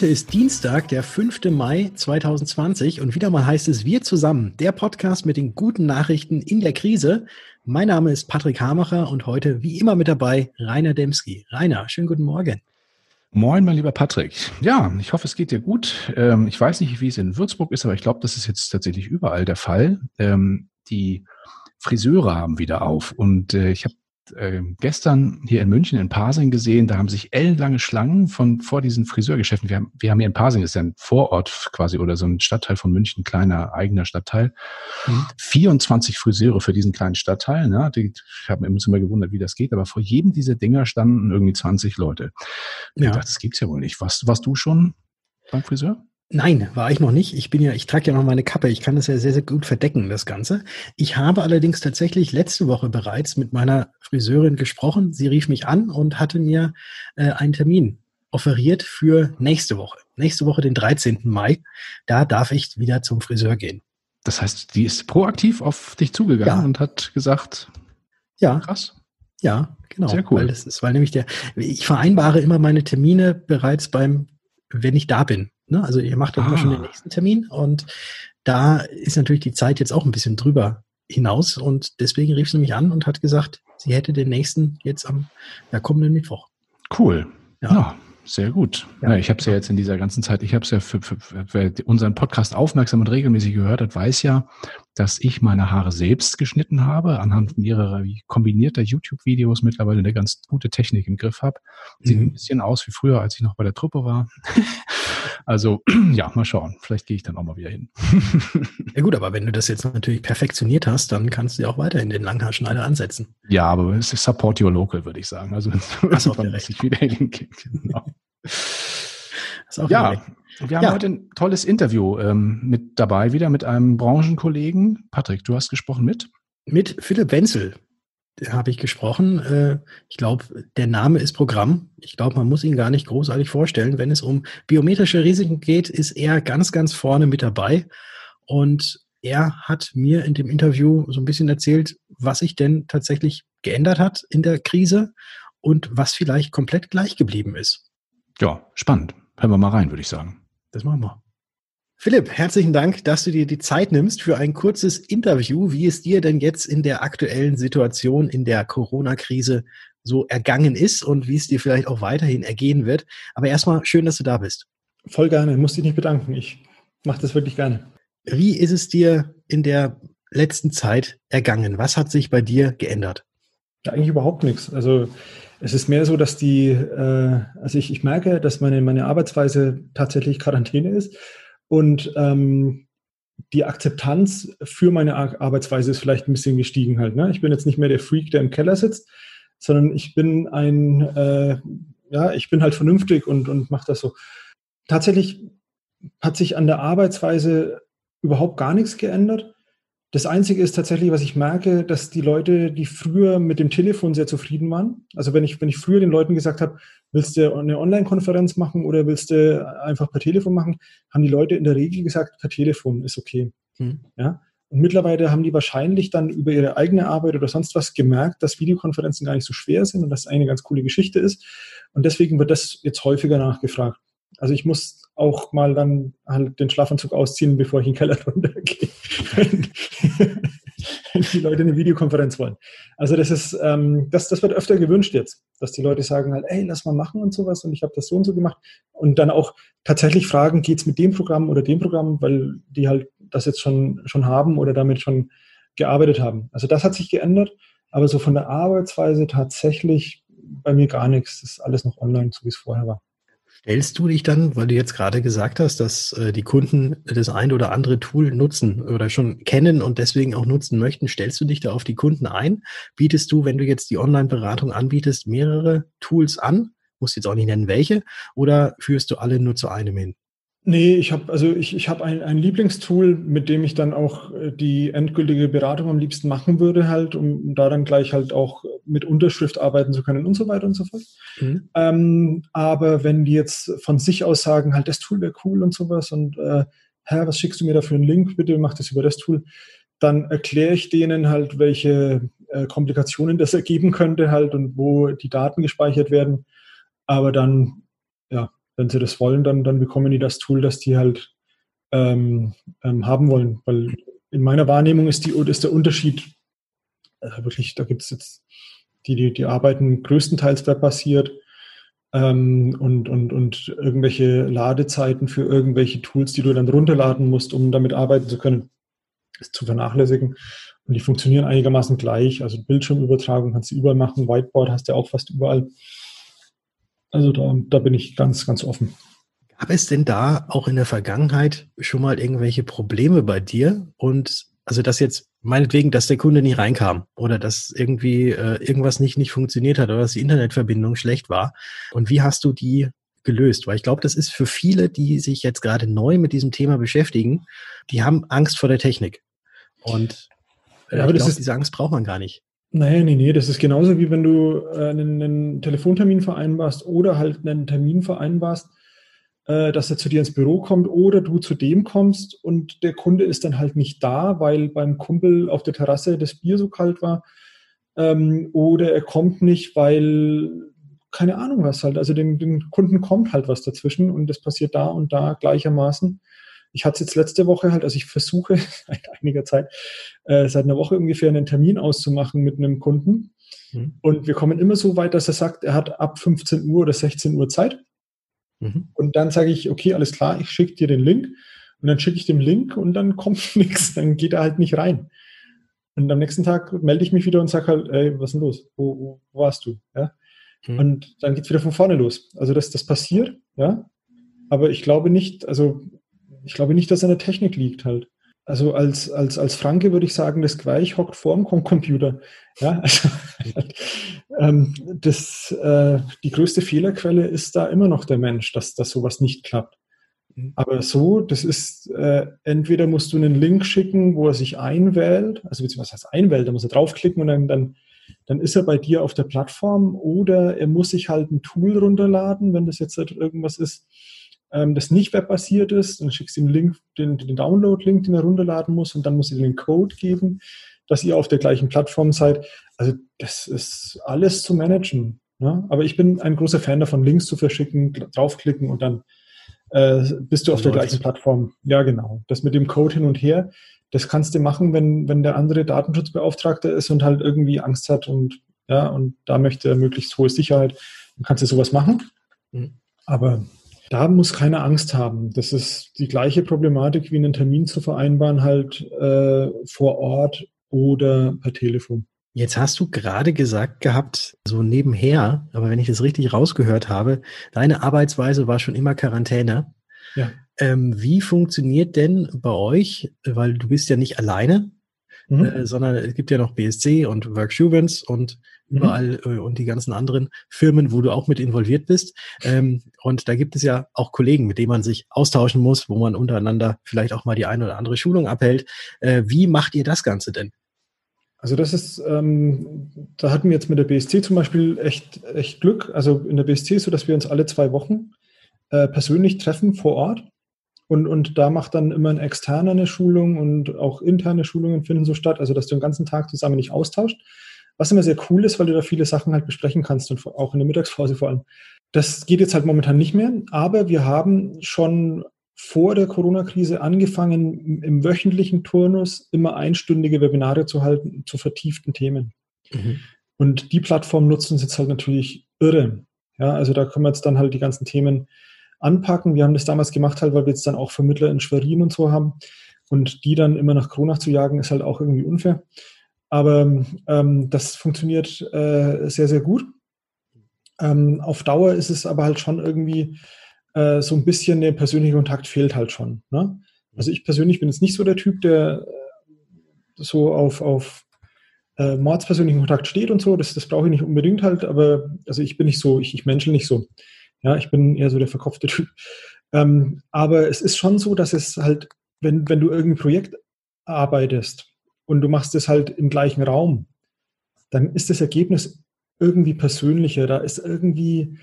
Heute ist Dienstag, der 5. Mai 2020 und wieder mal heißt es Wir zusammen, der Podcast mit den guten Nachrichten in der Krise. Mein Name ist Patrick Hamacher und heute wie immer mit dabei Rainer Demski. Rainer, schönen guten Morgen. Moin, mein lieber Patrick. Ja, ich hoffe, es geht dir gut. Ähm, ich weiß nicht, wie es in Würzburg ist, aber ich glaube, das ist jetzt tatsächlich überall der Fall. Ähm, die Friseure haben wieder auf und äh, ich habe äh, gestern hier in München in Pasing gesehen, da haben sich ellenlange Schlangen von vor diesen Friseurgeschäften. Wir haben, wir haben hier in Pasing, das ist ja ein Vorort quasi oder so ein Stadtteil von München, kleiner eigener Stadtteil. Mhm. 24 Friseure für diesen kleinen Stadtteil. Ne? Die, ich habe mir immer gewundert, wie das geht, aber vor jedem dieser Dinger standen irgendwie 20 Leute. Ja. Ich dachte, das gibt's ja wohl nicht. Warst, warst du schon beim Friseur? Nein, war ich noch nicht. Ich bin ja, ich trage ja noch meine Kappe. Ich kann das ja sehr, sehr gut verdecken, das Ganze. Ich habe allerdings tatsächlich letzte Woche bereits mit meiner Friseurin gesprochen. Sie rief mich an und hatte mir äh, einen Termin offeriert für nächste Woche. Nächste Woche, den 13. Mai. Da darf ich wieder zum Friseur gehen. Das heißt, die ist proaktiv auf dich zugegangen ja. und hat gesagt, ja, krass. Ja, genau. Sehr cool. Weil das ist, weil nämlich der, ich vereinbare immer meine Termine bereits beim, wenn ich da bin. Ne? Also ihr macht doch ah. immer schon den ah. nächsten Termin und da ist natürlich die Zeit jetzt auch ein bisschen drüber hinaus und deswegen rief sie mich an und hat gesagt, sie hätte den nächsten jetzt am ja, kommenden Mittwoch. Cool. Ja. ja sehr gut. Ja. ja ich habe es ja jetzt in dieser ganzen Zeit, ich habe es ja für, für, für, wer unseren Podcast aufmerksam und regelmäßig gehört hat, weiß ja, dass ich meine Haare selbst geschnitten habe, anhand mehrerer kombinierter YouTube-Videos mittlerweile eine ganz gute Technik im Griff habe. Sieht mhm. ein bisschen aus wie früher, als ich noch bei der Truppe war. Also ja, mal schauen. Vielleicht gehe ich dann auch mal wieder hin. ja gut, aber wenn du das jetzt natürlich perfektioniert hast, dann kannst du ja auch weiterhin den Langhaarschneider ansetzen. Ja, aber es ist Support Your Local, würde ich sagen. Also das wenn es wieder hingeht. Genau. ja, wir haben ja. heute ein tolles Interview ähm, mit dabei, wieder mit einem Branchenkollegen. Patrick, du hast gesprochen mit? Mit Philipp Wenzel habe ich gesprochen. Äh, ich glaube, der Name ist Programm. Ich glaube, man muss ihn gar nicht großartig vorstellen. Wenn es um biometrische Risiken geht, ist er ganz, ganz vorne mit dabei. Und er hat mir in dem Interview so ein bisschen erzählt, was sich denn tatsächlich geändert hat in der Krise und was vielleicht komplett gleich geblieben ist. Ja, spannend. Hören wir mal rein, würde ich sagen. Das machen wir. Philipp, herzlichen Dank, dass du dir die Zeit nimmst für ein kurzes Interview, wie es dir denn jetzt in der aktuellen Situation in der Corona-Krise so ergangen ist und wie es dir vielleicht auch weiterhin ergehen wird. Aber erstmal schön, dass du da bist. Voll gerne, muss dich nicht bedanken. Ich mache das wirklich gerne. Wie ist es dir in der letzten Zeit ergangen? Was hat sich bei dir geändert? Ja, eigentlich überhaupt nichts. Also es ist mehr so, dass die, äh, also ich, ich merke, dass meine, meine Arbeitsweise tatsächlich Quarantäne ist und ähm, die Akzeptanz für meine Arbeitsweise ist vielleicht ein bisschen gestiegen halt. Ne? Ich bin jetzt nicht mehr der Freak, der im Keller sitzt, sondern ich bin ein, äh, ja, ich bin halt vernünftig und, und mache das so. Tatsächlich hat sich an der Arbeitsweise überhaupt gar nichts geändert. Das Einzige ist tatsächlich, was ich merke, dass die Leute, die früher mit dem Telefon sehr zufrieden waren, also wenn ich, wenn ich früher den Leuten gesagt habe, willst du eine Online-Konferenz machen oder willst du einfach per Telefon machen, haben die Leute in der Regel gesagt, per Telefon ist okay. Hm. Ja? Und mittlerweile haben die wahrscheinlich dann über ihre eigene Arbeit oder sonst was gemerkt, dass Videokonferenzen gar nicht so schwer sind und dass eine ganz coole Geschichte ist. Und deswegen wird das jetzt häufiger nachgefragt. Also ich muss auch mal dann halt den Schlafanzug ausziehen, bevor ich in den Keller runtergehe, wenn, wenn die Leute eine Videokonferenz wollen. Also das ist, ähm, das, das wird öfter gewünscht jetzt, dass die Leute sagen halt, ey, lass mal machen und sowas und ich habe das so und so gemacht und dann auch tatsächlich fragen, geht's mit dem Programm oder dem Programm, weil die halt das jetzt schon, schon haben oder damit schon gearbeitet haben. Also das hat sich geändert, aber so von der Arbeitsweise tatsächlich bei mir gar nichts. Das ist alles noch online, so wie es vorher war. Stellst du dich dann, weil du jetzt gerade gesagt hast, dass äh, die Kunden das ein oder andere Tool nutzen oder schon kennen und deswegen auch nutzen möchten, stellst du dich da auf die Kunden ein? Bietest du, wenn du jetzt die Online-Beratung anbietest, mehrere Tools an? Musst jetzt auch nicht nennen, welche, oder führst du alle nur zu einem hin? Nee, ich habe also ich, ich habe ein, ein Lieblingstool, mit dem ich dann auch äh, die endgültige Beratung am liebsten machen würde, halt, um da dann gleich halt auch mit Unterschrift arbeiten zu können und so weiter und so fort. Mhm. Ähm, aber wenn die jetzt von sich aus sagen, halt, das Tool wäre cool und sowas und äh, Herr, was schickst du mir da für einen Link? Bitte mach das über das Tool. Dann erkläre ich denen halt, welche äh, Komplikationen das ergeben könnte halt und wo die Daten gespeichert werden. Aber dann, ja, wenn sie das wollen, dann, dann bekommen die das Tool, das die halt ähm, ähm, haben wollen. Weil in meiner Wahrnehmung ist, die, ist der Unterschied also wirklich, da gibt es jetzt die, die, die arbeiten größtenteils webbasiert ähm, und, und, und irgendwelche Ladezeiten für irgendwelche Tools, die du dann runterladen musst, um damit arbeiten zu können, ist zu vernachlässigen. Und die funktionieren einigermaßen gleich. Also Bildschirmübertragung kannst du überall machen, Whiteboard hast du auch fast überall. Also da, da bin ich ganz, ganz offen. Gab es denn da auch in der Vergangenheit schon mal irgendwelche Probleme bei dir? Und also dass jetzt meinetwegen, dass der Kunde nicht reinkam oder dass irgendwie äh, irgendwas nicht, nicht funktioniert hat oder dass die Internetverbindung schlecht war. Und wie hast du die gelöst? Weil ich glaube, das ist für viele, die sich jetzt gerade neu mit diesem Thema beschäftigen, die haben Angst vor der Technik. Und äh, ja, aber ich glaube, diese Angst braucht man gar nicht. Nein, nee, nee, das ist genauso wie wenn du äh, einen, einen Telefontermin vereinbarst oder halt einen Termin vereinbarst äh, dass er zu dir ins Büro kommt oder du zu dem kommst und der Kunde ist dann halt nicht da, weil beim Kumpel auf der Terrasse das Bier so kalt war. Ähm, oder er kommt nicht, weil keine Ahnung was halt. Also dem, dem Kunden kommt halt was dazwischen und das passiert da und da gleichermaßen. Ich hatte es jetzt letzte Woche halt, also ich versuche seit einiger Zeit, äh, seit einer Woche ungefähr einen Termin auszumachen mit einem Kunden. Mhm. Und wir kommen immer so weit, dass er sagt, er hat ab 15 Uhr oder 16 Uhr Zeit. Mhm. Und dann sage ich, okay, alles klar, ich schicke dir den Link. Und dann schicke ich den Link und dann kommt nichts, dann geht er halt nicht rein. Und am nächsten Tag melde ich mich wieder und sage halt, ey, was ist denn los? Wo, wo, wo warst du? Ja? Mhm. Und dann geht es wieder von vorne los. Also das, das passiert, ja. Aber ich glaube nicht, also ich glaube nicht, dass an der Technik liegt halt. Also als, als, als Franke würde ich sagen, das gleich hockt vorm Computer. Ja, also, ähm, das, äh, die größte Fehlerquelle ist da immer noch der Mensch, dass, dass sowas nicht klappt. Mhm. Aber so, das ist, äh, entweder musst du einen Link schicken, wo er sich einwählt, also beziehungsweise was heißt einwählt, da muss er draufklicken und dann, dann, dann ist er bei dir auf der Plattform oder er muss sich halt ein Tool runterladen, wenn das jetzt halt irgendwas ist, ähm, das nicht webbasiert ist, dann schickst du ihm Link, den, den Download-Link, den er runterladen muss und dann muss ihm den Code geben, dass ihr auf der gleichen Plattform seid. Also das ist alles zu managen. Ne? Aber ich bin ein großer Fan davon, Links zu verschicken, draufklicken und dann äh, bist du auf der gleichen Plattform. Ja, genau. Das mit dem Code hin und her, das kannst du machen, wenn, wenn der andere Datenschutzbeauftragte ist und halt irgendwie Angst hat und ja, und da möchte er möglichst hohe Sicherheit, dann kannst du sowas machen. Mhm. Aber da muss keine Angst haben. Das ist die gleiche Problematik wie einen Termin zu vereinbaren, halt äh, vor Ort oder per Telefon. Jetzt hast du gerade gesagt gehabt, so nebenher, aber wenn ich das richtig rausgehört habe, deine Arbeitsweise war schon immer Quarantäne. Ja. Ähm, wie funktioniert denn bei euch, weil du bist ja nicht alleine, mhm. äh, sondern es gibt ja noch BSC und Workshubens und mhm. überall äh, und die ganzen anderen Firmen, wo du auch mit involviert bist. Ähm, und da gibt es ja auch Kollegen, mit denen man sich austauschen muss, wo man untereinander vielleicht auch mal die eine oder andere Schulung abhält. Äh, wie macht ihr das Ganze denn? Also das ist, ähm, da hatten wir jetzt mit der BSC zum Beispiel echt, echt Glück. Also in der BSC ist so, dass wir uns alle zwei Wochen äh, persönlich treffen vor Ort und, und da macht dann immer ein externer eine Schulung und auch interne Schulungen finden so statt, also dass du den ganzen Tag zusammen nicht austauscht. Was immer sehr cool ist, weil du da viele Sachen halt besprechen kannst und auch in der Mittagspause vor allem. Das geht jetzt halt momentan nicht mehr, aber wir haben schon vor der Corona-Krise angefangen, im wöchentlichen Turnus immer einstündige Webinare zu halten zu vertieften Themen. Mhm. Und die Plattform nutzen uns jetzt halt natürlich irre. Ja, also da können wir jetzt dann halt die ganzen Themen anpacken. Wir haben das damals gemacht, halt, weil wir jetzt dann auch Vermittler in Schwerin und so haben. Und die dann immer nach Kronach zu jagen, ist halt auch irgendwie unfair. Aber ähm, das funktioniert äh, sehr, sehr gut. Ähm, auf Dauer ist es aber halt schon irgendwie äh, so ein bisschen der persönliche Kontakt fehlt halt schon. Ne? Also ich persönlich bin jetzt nicht so der Typ, der äh, so auf, auf äh, mordspersönlichen Kontakt steht und so. Das, das brauche ich nicht unbedingt halt, aber also ich bin nicht so, ich, ich menschel nicht so. Ja, ich bin eher so der verkopfte Typ. Ähm, aber es ist schon so, dass es halt, wenn, wenn du irgendein Projekt arbeitest und du machst es halt im gleichen Raum, dann ist das Ergebnis irgendwie persönlicher. Da ist irgendwie,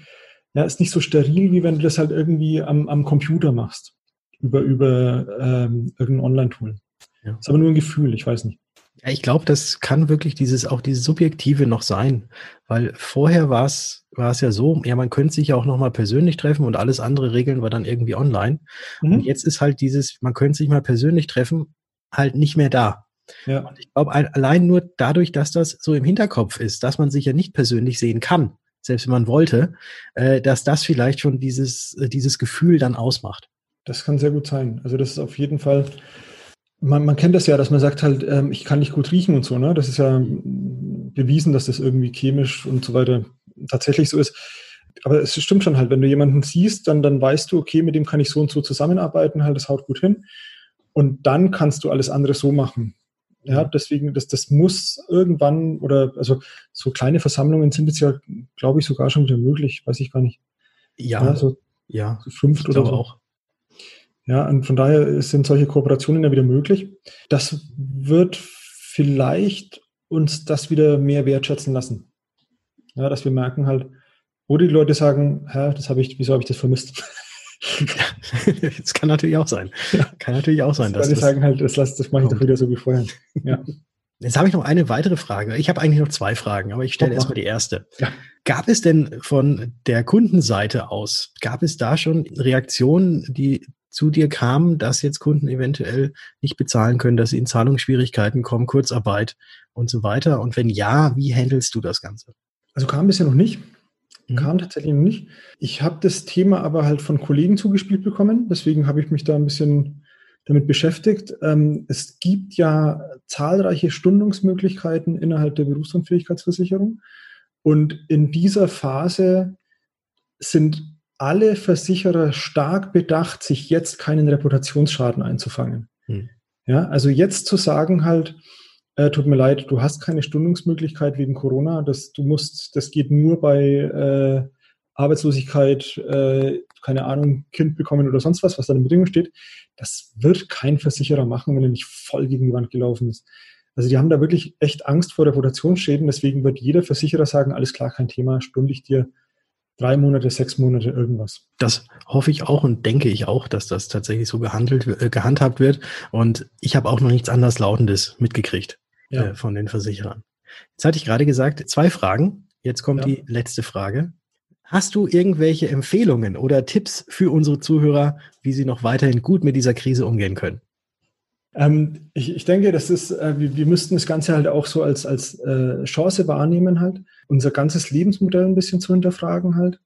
ja, ist nicht so steril, wie wenn du das halt irgendwie am, am Computer machst. Über, über ähm, irgendein Online-Tool. Ja. Ist aber nur ein Gefühl, ich weiß nicht. Ja, ich glaube, das kann wirklich dieses, auch dieses Subjektive noch sein. Weil vorher war es, war es ja so, ja, man könnte sich ja auch nochmal persönlich treffen und alles andere regeln wir dann irgendwie online. Mhm. Und jetzt ist halt dieses, man könnte sich mal persönlich treffen, halt nicht mehr da. Ja. Und ich glaube, allein nur dadurch, dass das so im Hinterkopf ist, dass man sich ja nicht persönlich sehen kann, selbst wenn man wollte, äh, dass das vielleicht schon dieses, äh, dieses Gefühl dann ausmacht. Das kann sehr gut sein. Also das ist auf jeden Fall, man, man kennt das ja, dass man sagt halt, ähm, ich kann nicht gut riechen und so, ne? Das ist ja bewiesen, dass das irgendwie chemisch und so weiter tatsächlich so ist. Aber es stimmt schon halt, wenn du jemanden siehst, dann, dann weißt du, okay, mit dem kann ich so und so zusammenarbeiten, halt, das haut gut hin. Und dann kannst du alles andere so machen. Ja, deswegen, das, das muss irgendwann oder also so kleine Versammlungen sind jetzt ja, glaube ich, sogar schon wieder möglich, weiß ich gar nicht. Ja, ja, so, ja fünft oder so. auch. Ja, und von daher sind solche Kooperationen ja wieder möglich. Das wird vielleicht uns das wieder mehr wertschätzen lassen. Ja, dass wir merken halt, wo die Leute sagen, hä, das habe ich, wieso habe ich das vermisst? das kann natürlich auch sein. Kann natürlich auch sein. Das dass die sagen halt, das, das mache ich doch wieder so wie vorher. Ja. Jetzt habe ich noch eine weitere Frage. Ich habe eigentlich noch zwei Fragen, aber ich stelle erstmal die erste. Ja. Gab es denn von der Kundenseite aus, gab es da schon Reaktionen, die zu dir kamen, dass jetzt Kunden eventuell nicht bezahlen können, dass sie in Zahlungsschwierigkeiten kommen, Kurzarbeit und so weiter? Und wenn ja, wie handelst du das Ganze? Also kam bisher noch nicht. Mhm. Kam tatsächlich noch nicht. Ich habe das Thema aber halt von Kollegen zugespielt bekommen. Deswegen habe ich mich da ein bisschen damit beschäftigt. Ähm, es gibt ja zahlreiche Stundungsmöglichkeiten innerhalb der Berufsunfähigkeitsversicherung. Und in dieser Phase sind alle Versicherer stark bedacht, sich jetzt keinen Reputationsschaden einzufangen. Hm. Ja, also jetzt zu sagen halt, äh, tut mir leid, du hast keine Stundungsmöglichkeit wegen Corona, das, du musst, das geht nur bei äh, Arbeitslosigkeit, äh, keine Ahnung, Kind bekommen oder sonst was, was da in Bedingungen steht. Das wird kein Versicherer machen, wenn er nicht voll gegen die Wand gelaufen ist. Also die haben da wirklich echt Angst vor Reputationsschäden, deswegen wird jeder Versicherer sagen, alles klar, kein Thema, stunde ich dir drei Monate, sechs Monate irgendwas. Das hoffe ich auch und denke ich auch, dass das tatsächlich so gehandelt, äh, gehandhabt wird. Und ich habe auch noch nichts anderes Lautendes mitgekriegt ja. äh, von den Versicherern. Jetzt hatte ich gerade gesagt, zwei Fragen. Jetzt kommt ja. die letzte Frage. Hast du irgendwelche Empfehlungen oder Tipps für unsere Zuhörer, wie sie noch weiterhin gut mit dieser Krise umgehen können? Ähm, ich, ich, denke, das ist, äh, wir, wir, müssten das Ganze halt auch so als, als äh, Chance wahrnehmen, halt, unser ganzes Lebensmodell ein bisschen zu hinterfragen halt.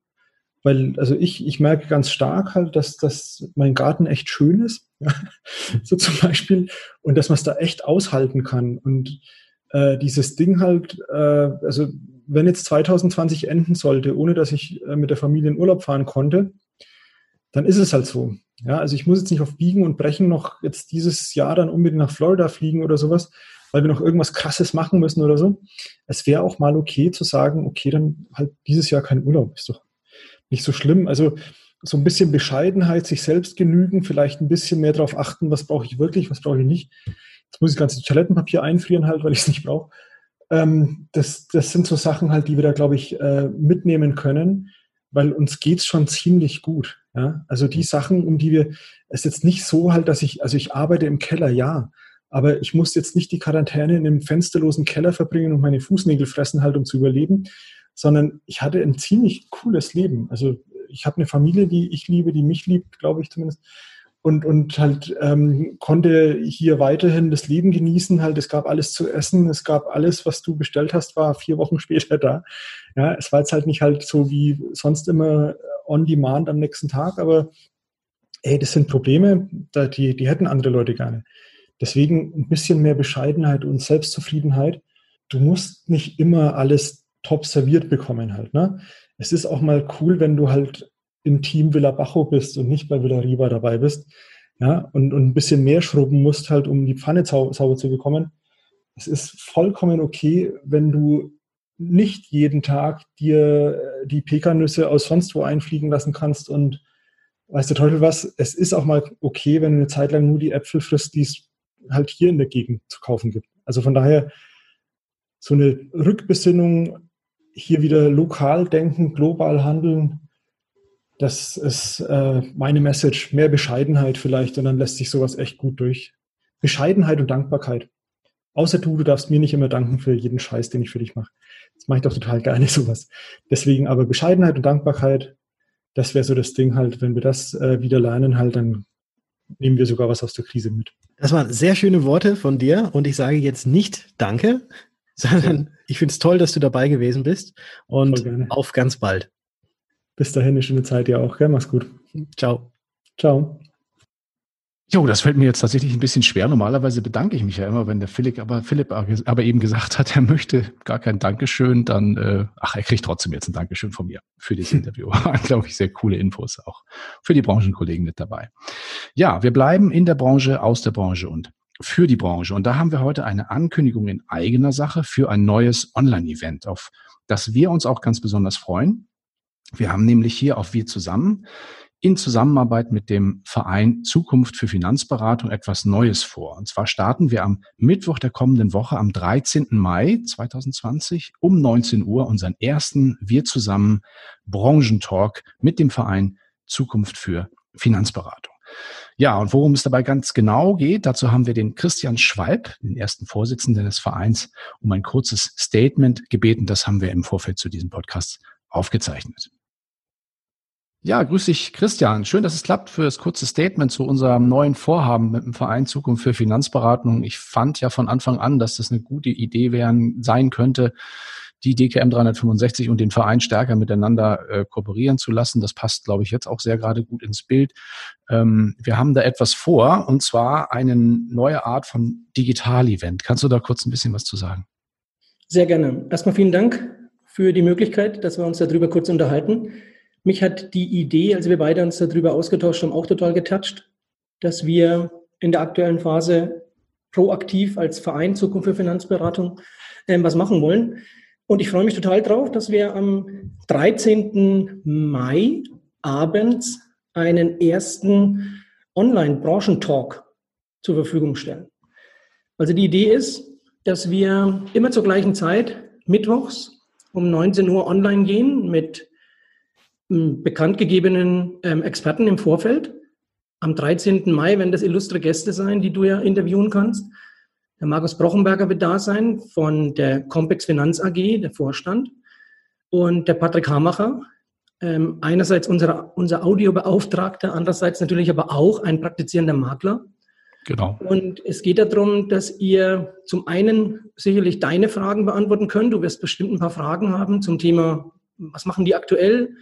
Weil, also ich, ich merke ganz stark halt, dass, dass mein Garten echt schön ist, so zum Beispiel, und dass man es da echt aushalten kann. Und äh, dieses Ding halt, äh, also wenn jetzt 2020 enden sollte, ohne dass ich äh, mit der Familie in Urlaub fahren konnte, dann ist es halt so. Ja, also ich muss jetzt nicht auf Biegen und Brechen noch jetzt dieses Jahr dann unbedingt nach Florida fliegen oder sowas, weil wir noch irgendwas Krasses machen müssen oder so. Es wäre auch mal okay zu sagen, okay, dann halt dieses Jahr kein Urlaub, ist doch nicht so schlimm. Also so ein bisschen Bescheidenheit, sich selbst genügen, vielleicht ein bisschen mehr darauf achten, was brauche ich wirklich, was brauche ich nicht. Jetzt muss ich das ganze Toilettenpapier einfrieren halt, weil ich es nicht brauche. Ähm, das, das sind so Sachen halt, die wir da, glaube ich, äh, mitnehmen können, weil uns geht's schon ziemlich gut. Ja, also die Sachen, um die wir, es ist jetzt nicht so halt, dass ich, also ich arbeite im Keller, ja, aber ich muss jetzt nicht die Quarantäne in einem fensterlosen Keller verbringen und meine Fußnägel fressen halt, um zu überleben, sondern ich hatte ein ziemlich cooles Leben. Also ich habe eine Familie, die ich liebe, die mich liebt, glaube ich zumindest. Und, und halt ähm, konnte hier weiterhin das Leben genießen. Halt, es gab alles zu essen, es gab alles, was du bestellt hast, war vier Wochen später da. Ja, es war jetzt halt nicht halt so wie sonst immer on demand am nächsten Tag, aber ey, das sind Probleme, die, die hätten andere Leute gerne. Deswegen ein bisschen mehr Bescheidenheit und Selbstzufriedenheit. Du musst nicht immer alles top serviert bekommen halt. Ne? Es ist auch mal cool, wenn du halt im Team Villa Bajo bist und nicht bei Villa Riva dabei bist. Ja, und, und ein bisschen mehr schrubben musst halt, um die Pfanne sau sauber zu bekommen. Es ist vollkommen okay, wenn du nicht jeden Tag dir äh, die Pekannüsse aus sonst wo einfliegen lassen kannst und weiß der Teufel was, es ist auch mal okay, wenn du eine Zeit lang nur die Äpfel frisst, die es halt hier in der Gegend zu kaufen gibt. Also von daher so eine Rückbesinnung, hier wieder lokal denken, global handeln, das ist äh, meine Message. Mehr Bescheidenheit vielleicht und dann lässt sich sowas echt gut durch. Bescheidenheit und Dankbarkeit. Außer du, du darfst mir nicht immer danken für jeden Scheiß, den ich für dich mache. Das mache ich doch total gerne, sowas. Deswegen aber Bescheidenheit und Dankbarkeit, das wäre so das Ding halt, wenn wir das äh, wieder lernen, halt, dann nehmen wir sogar was aus der Krise mit. Das waren sehr schöne Worte von dir und ich sage jetzt nicht Danke, sondern ich finde es toll, dass du dabei gewesen bist und auf ganz bald. Bis dahin eine schöne Zeit ja auch, gell? Mach's gut. Ciao. Ciao. Jo, das fällt mir jetzt tatsächlich ein bisschen schwer. Normalerweise bedanke ich mich ja immer, wenn der Philipp aber, Philipp aber eben gesagt hat, er möchte gar kein Dankeschön, dann, äh, ach, er kriegt trotzdem jetzt ein Dankeschön von mir für dieses Interview. Waren, glaube ich, sehr coole Infos auch für die Branchenkollegen mit dabei. Ja, wir bleiben in der Branche, aus der Branche und für die Branche. Und da haben wir heute eine Ankündigung in eigener Sache für ein neues Online-Event, auf das wir uns auch ganz besonders freuen. Wir haben nämlich hier auf Wir zusammen in Zusammenarbeit mit dem Verein Zukunft für Finanzberatung etwas Neues vor. Und zwar starten wir am Mittwoch der kommenden Woche, am 13. Mai 2020 um 19 Uhr unseren ersten Wir zusammen Branchentalk mit dem Verein Zukunft für Finanzberatung. Ja, und worum es dabei ganz genau geht, dazu haben wir den Christian Schwalb, den ersten Vorsitzenden des Vereins, um ein kurzes Statement gebeten. Das haben wir im Vorfeld zu diesem Podcast aufgezeichnet. Ja, grüß dich, Christian. Schön, dass es klappt für das kurze Statement zu unserem neuen Vorhaben mit dem Verein Zukunft für Finanzberatung. Ich fand ja von Anfang an, dass das eine gute Idee werden, sein könnte, die DKM 365 und den Verein stärker miteinander äh, kooperieren zu lassen. Das passt, glaube ich, jetzt auch sehr gerade gut ins Bild. Ähm, wir haben da etwas vor, und zwar eine neue Art von Digital-Event. Kannst du da kurz ein bisschen was zu sagen? Sehr gerne. Erstmal vielen Dank für die Möglichkeit, dass wir uns darüber kurz unterhalten. Mich hat die Idee, als wir beide uns darüber ausgetauscht haben, auch total getoucht, dass wir in der aktuellen Phase proaktiv als Verein Zukunft für Finanzberatung ähm, was machen wollen. Und ich freue mich total drauf, dass wir am 13. Mai abends einen ersten Online-Branchentalk zur Verfügung stellen. Also die Idee ist, dass wir immer zur gleichen Zeit, mittwochs um 19 Uhr online gehen mit bekanntgegebenen ähm, Experten im Vorfeld. Am 13. Mai werden das illustre Gäste sein, die du ja interviewen kannst. Der Markus Brochenberger wird da sein von der Compex Finanz AG, der Vorstand. Und der Patrick Hamacher, ähm, einerseits unser, unser Audiobeauftragter, andererseits natürlich aber auch ein praktizierender Makler. Genau. Und es geht darum, dass ihr zum einen sicherlich deine Fragen beantworten könnt. Du wirst bestimmt ein paar Fragen haben zum Thema, was machen die aktuell?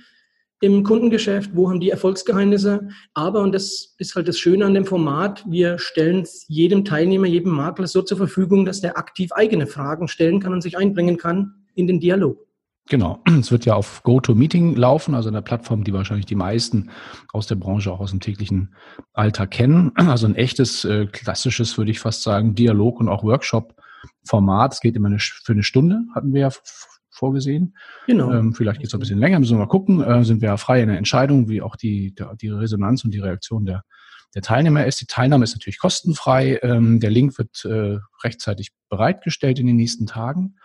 Im Kundengeschäft, wo haben die Erfolgsgeheimnisse. Aber, und das ist halt das Schöne an dem Format, wir stellen es jedem Teilnehmer, jedem Makler so zur Verfügung, dass der aktiv eigene Fragen stellen kann und sich einbringen kann in den Dialog. Genau. Es wird ja auf GoToMeeting laufen, also eine Plattform, die wahrscheinlich die meisten aus der Branche auch aus dem täglichen Alltag kennen. Also ein echtes, äh, klassisches, würde ich fast sagen, Dialog und auch Workshop-Format. Es geht immer eine, für eine Stunde, hatten wir ja vorgesehen. Genau. Ähm, vielleicht geht es ein bisschen länger, müssen wir mal gucken. Äh, sind wir ja frei in der Entscheidung, wie auch die, der, die Resonanz und die Reaktion der, der Teilnehmer ist. Die Teilnahme ist natürlich kostenfrei. Ähm, der Link wird äh, rechtzeitig bereitgestellt in den nächsten Tagen.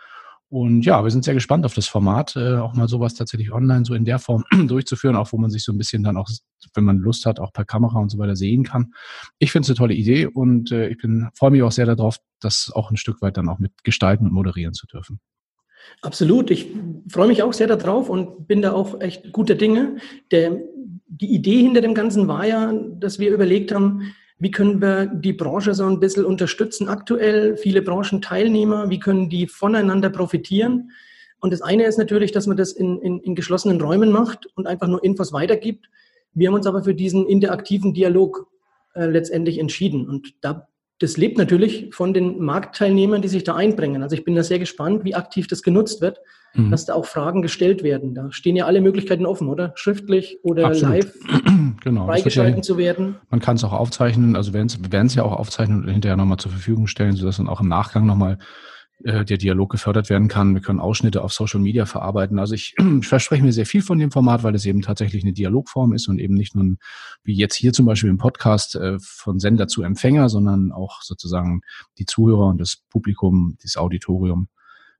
Und ja, wir sind sehr gespannt auf das Format, äh, auch mal sowas tatsächlich online so in der Form durchzuführen, auch wo man sich so ein bisschen dann auch, wenn man Lust hat, auch per Kamera und so weiter sehen kann. Ich finde es eine tolle Idee und äh, ich bin freue mich auch sehr darauf, das auch ein Stück weit dann auch mit gestalten und moderieren zu dürfen. Absolut. Ich freue mich auch sehr darauf und bin da auch echt guter Dinge. Der, die Idee hinter dem Ganzen war ja, dass wir überlegt haben, wie können wir die Branche so ein bisschen unterstützen aktuell, viele Branchenteilnehmer, wie können die voneinander profitieren. Und das eine ist natürlich, dass man das in, in, in geschlossenen Räumen macht und einfach nur Infos weitergibt. Wir haben uns aber für diesen interaktiven Dialog äh, letztendlich entschieden. Und da das lebt natürlich von den Marktteilnehmern, die sich da einbringen. Also ich bin da sehr gespannt, wie aktiv das genutzt wird, mhm. dass da auch Fragen gestellt werden. Da stehen ja alle Möglichkeiten offen, oder? Schriftlich oder Absolut. live genau, freigeschalten ja, zu werden. Man kann es auch aufzeichnen, also werden es ja auch aufzeichnen und hinterher nochmal zur Verfügung stellen, sodass dann auch im Nachgang nochmal äh, der Dialog gefördert werden kann. Wir können Ausschnitte auf Social Media verarbeiten. Also ich, ich verspreche mir sehr viel von dem Format, weil es eben tatsächlich eine Dialogform ist und eben nicht nur wie jetzt hier zum Beispiel im Podcast äh, von Sender zu Empfänger, sondern auch sozusagen die Zuhörer und das Publikum, das Auditorium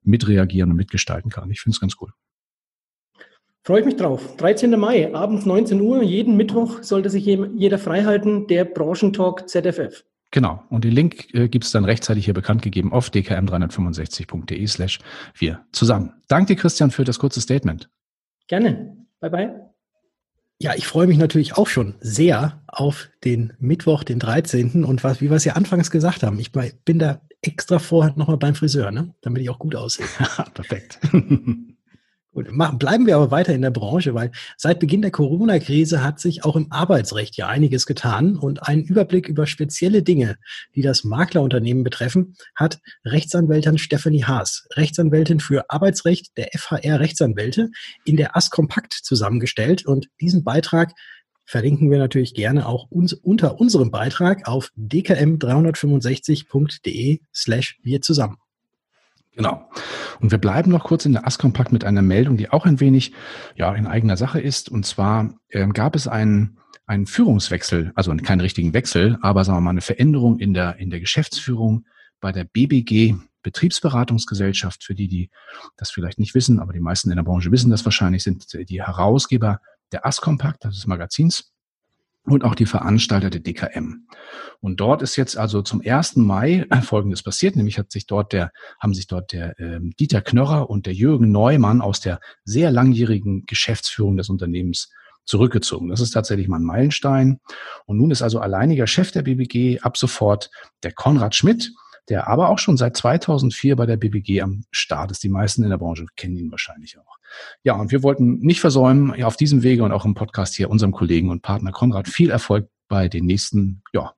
mitreagieren und mitgestalten kann. Ich finde es ganz cool. Freue ich mich drauf. 13. Mai, abends 19 Uhr, jeden Mittwoch sollte sich jeder freihalten, der Branchentalk ZFF. Genau. Und den Link äh, gibt es dann rechtzeitig hier bekannt gegeben auf dkm365.de slash wir zusammen. Danke dir, Christian, für das kurze Statement. Gerne. Bye bye. Ja, ich freue mich natürlich auch schon sehr auf den Mittwoch, den 13. Und was, wie wir es ja anfangs gesagt haben, ich bin da extra vorher nochmal beim Friseur, ne? damit ich auch gut aussehe. Perfekt. Machen, bleiben wir aber weiter in der Branche, weil seit Beginn der Corona-Krise hat sich auch im Arbeitsrecht ja einiges getan und einen Überblick über spezielle Dinge, die das Maklerunternehmen betreffen, hat Rechtsanwältin Stephanie Haas, Rechtsanwältin für Arbeitsrecht der FHR Rechtsanwälte, in der AS Kompakt zusammengestellt und diesen Beitrag verlinken wir natürlich gerne auch uns unter unserem Beitrag auf dkm365.de slash wir zusammen. Genau. Und wir bleiben noch kurz in der Askompakt mit einer Meldung, die auch ein wenig ja in eigener Sache ist. Und zwar ähm, gab es einen, einen Führungswechsel, also keinen richtigen Wechsel, aber sagen wir mal eine Veränderung in der, in der Geschäftsführung bei der BBG Betriebsberatungsgesellschaft. Für die, die das vielleicht nicht wissen, aber die meisten in der Branche wissen das wahrscheinlich, sind die Herausgeber der Askompakt, das des Magazins und auch die Veranstalter der DKM. Und dort ist jetzt also zum 1. Mai Folgendes passiert, nämlich hat sich dort der, haben sich dort der äh, Dieter Knörrer und der Jürgen Neumann aus der sehr langjährigen Geschäftsführung des Unternehmens zurückgezogen. Das ist tatsächlich mal ein Meilenstein. Und nun ist also alleiniger Chef der BBG ab sofort der Konrad Schmidt, der aber auch schon seit 2004 bei der BBG am Start ist. Die meisten in der Branche kennen ihn wahrscheinlich auch. Ja, und wir wollten nicht versäumen, auf diesem Wege und auch im Podcast hier unserem Kollegen und Partner Konrad viel Erfolg bei den nächsten ja,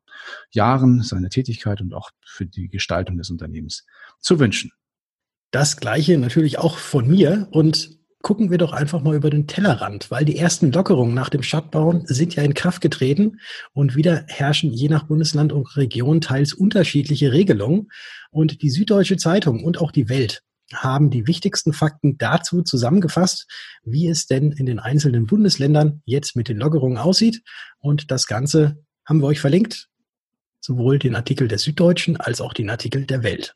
Jahren seiner Tätigkeit und auch für die Gestaltung des Unternehmens zu wünschen. Das gleiche natürlich auch von mir und gucken wir doch einfach mal über den Tellerrand, weil die ersten Lockerungen nach dem Shutdown sind ja in Kraft getreten und wieder herrschen je nach Bundesland und Region teils unterschiedliche Regelungen. Und die Süddeutsche Zeitung und auch die Welt haben die wichtigsten Fakten dazu zusammengefasst, wie es denn in den einzelnen Bundesländern jetzt mit den Lockerungen aussieht. Und das Ganze haben wir euch verlinkt, sowohl den Artikel der Süddeutschen als auch den Artikel der Welt.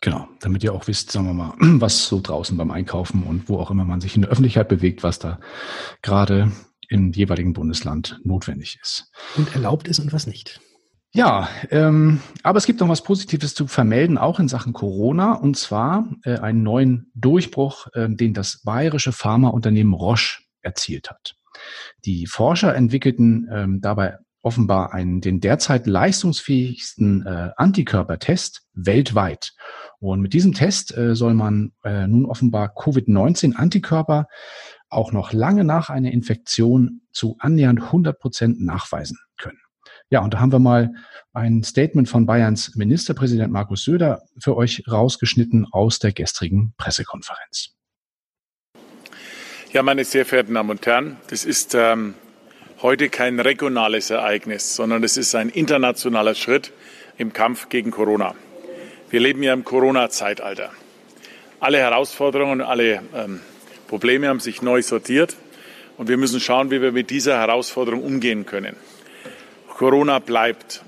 Genau, damit ihr auch wisst, sagen wir mal, was so draußen beim Einkaufen und wo auch immer man sich in der Öffentlichkeit bewegt, was da gerade im jeweiligen Bundesland notwendig ist. Und erlaubt ist und was nicht. Ja, ähm, aber es gibt noch was Positives zu vermelden, auch in Sachen Corona, und zwar äh, einen neuen Durchbruch, äh, den das bayerische Pharmaunternehmen Roche erzielt hat. Die Forscher entwickelten ähm, dabei offenbar einen, den derzeit leistungsfähigsten äh, Antikörpertest weltweit. Und mit diesem Test äh, soll man äh, nun offenbar Covid-19-Antikörper auch noch lange nach einer Infektion zu annähernd 100 Prozent nachweisen können. Ja, und da haben wir mal ein Statement von Bayerns Ministerpräsident Markus Söder für euch rausgeschnitten aus der gestrigen Pressekonferenz. Ja, meine sehr verehrten Damen und Herren, das ist ähm, heute kein regionales Ereignis, sondern es ist ein internationaler Schritt im Kampf gegen Corona. Wir leben ja im Corona-Zeitalter. Alle Herausforderungen, alle ähm, Probleme haben sich neu sortiert und wir müssen schauen, wie wir mit dieser Herausforderung umgehen können. Corona bleibt.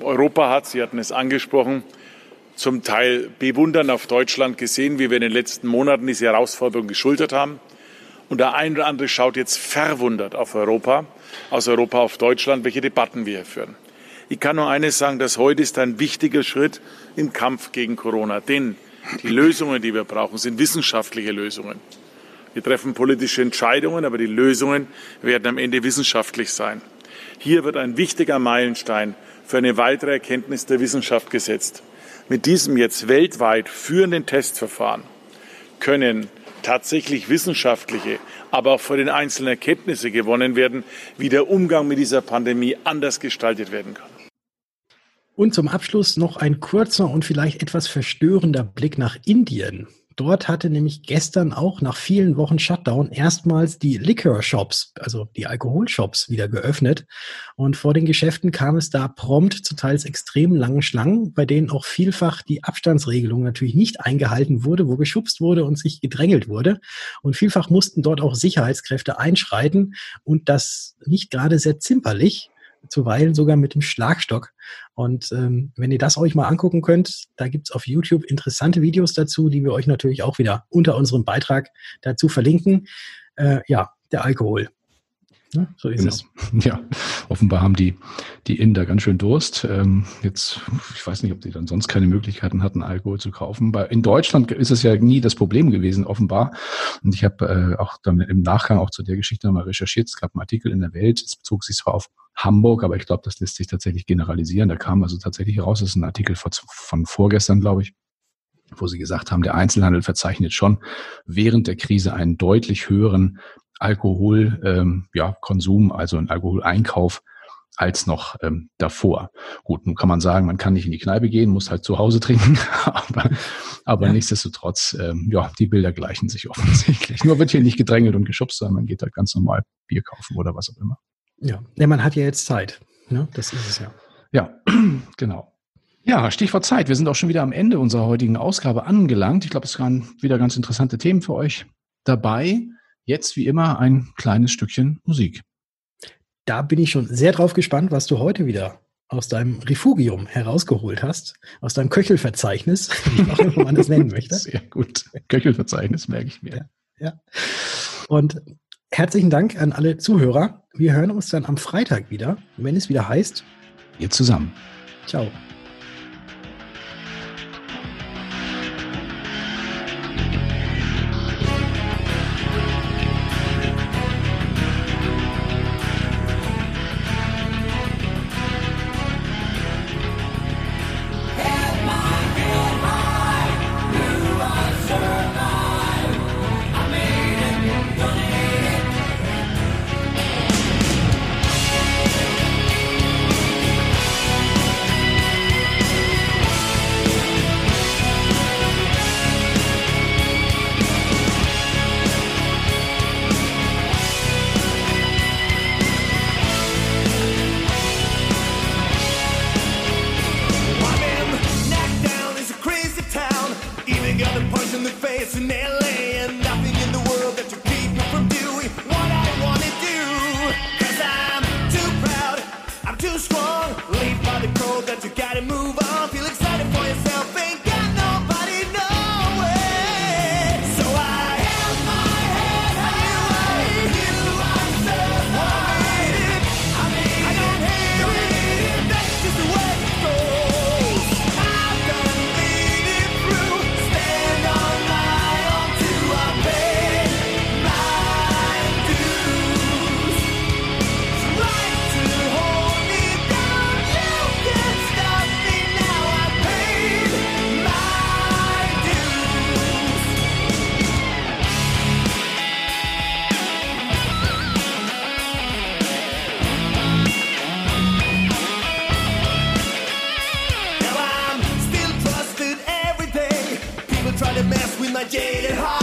Europa hat, Sie hatten es angesprochen, zum Teil bewundernd auf Deutschland gesehen, wie wir in den letzten Monaten diese Herausforderung geschultert haben. Und der ein oder andere schaut jetzt verwundert auf Europa, aus Europa auf Deutschland, welche Debatten wir hier führen. Ich kann nur eines sagen, dass heute ist ein wichtiger Schritt im Kampf gegen Corona. Denn die Lösungen, die wir brauchen, sind wissenschaftliche Lösungen. Wir treffen politische Entscheidungen, aber die Lösungen werden am Ende wissenschaftlich sein. Hier wird ein wichtiger Meilenstein für eine weitere Erkenntnis der Wissenschaft gesetzt. Mit diesem jetzt weltweit führenden Testverfahren können tatsächlich wissenschaftliche, aber auch für den einzelnen Erkenntnisse gewonnen werden, wie der Umgang mit dieser Pandemie anders gestaltet werden kann. Und zum Abschluss noch ein kurzer und vielleicht etwas verstörender Blick nach Indien. Dort hatte nämlich gestern auch nach vielen Wochen Shutdown erstmals die Liquor Shops, also die Alkoholshops, wieder geöffnet. Und vor den Geschäften kam es da prompt zu teils extrem langen Schlangen, bei denen auch vielfach die Abstandsregelung natürlich nicht eingehalten wurde, wo geschubst wurde und sich gedrängelt wurde. Und vielfach mussten dort auch Sicherheitskräfte einschreiten und das nicht gerade sehr zimperlich zuweilen sogar mit dem Schlagstock. Und ähm, wenn ihr das euch mal angucken könnt, da gibt's auf YouTube interessante Videos dazu, die wir euch natürlich auch wieder unter unserem Beitrag dazu verlinken. Äh, ja, der Alkohol. Ne? So ist genau. es. Ja, offenbar haben die, die Inder ganz schön Durst. Ähm, jetzt, ich weiß nicht, ob die dann sonst keine Möglichkeiten hatten, Alkohol zu kaufen. Bei, in Deutschland ist es ja nie das Problem gewesen, offenbar. Und ich habe äh, auch dann im Nachgang auch zu der Geschichte nochmal recherchiert. Es gab einen Artikel in der Welt, es bezog sich zwar auf Hamburg, aber ich glaube, das lässt sich tatsächlich generalisieren. Da kam also tatsächlich heraus, das ist ein Artikel von, von vorgestern, glaube ich, wo sie gesagt haben, der Einzelhandel verzeichnet schon während der Krise einen deutlich höheren Alkoholkonsum, ähm, ja, Konsum, also einen Alkoholeinkauf als noch ähm, davor. Gut, nun kann man sagen, man kann nicht in die Kneipe gehen, muss halt zu Hause trinken, aber, aber ja. nichtsdestotrotz, ähm, ja, die Bilder gleichen sich offensichtlich. Nur wird hier nicht gedrängelt und geschubst, sondern man geht halt ganz normal Bier kaufen oder was auch immer. Ja, ja man hat ja jetzt Zeit. Ne? Das ist es ja. Ja, genau. Ja, Stichwort Zeit. Wir sind auch schon wieder am Ende unserer heutigen Ausgabe angelangt. Ich glaube, es waren wieder ganz interessante Themen für euch dabei. Jetzt wie immer ein kleines Stückchen Musik. Da bin ich schon sehr drauf gespannt, was du heute wieder aus deinem Refugium herausgeholt hast, aus deinem Köchelverzeichnis, wie auch immer man das nennen möchte. Sehr gut. Köchelverzeichnis merke ich mir. Ja, ja. Und herzlichen Dank an alle Zuhörer. Wir hören uns dann am Freitag wieder, wenn es wieder heißt. Wir zusammen. Ciao. too strong. Leave by the crow that you gotta move on. Gated high.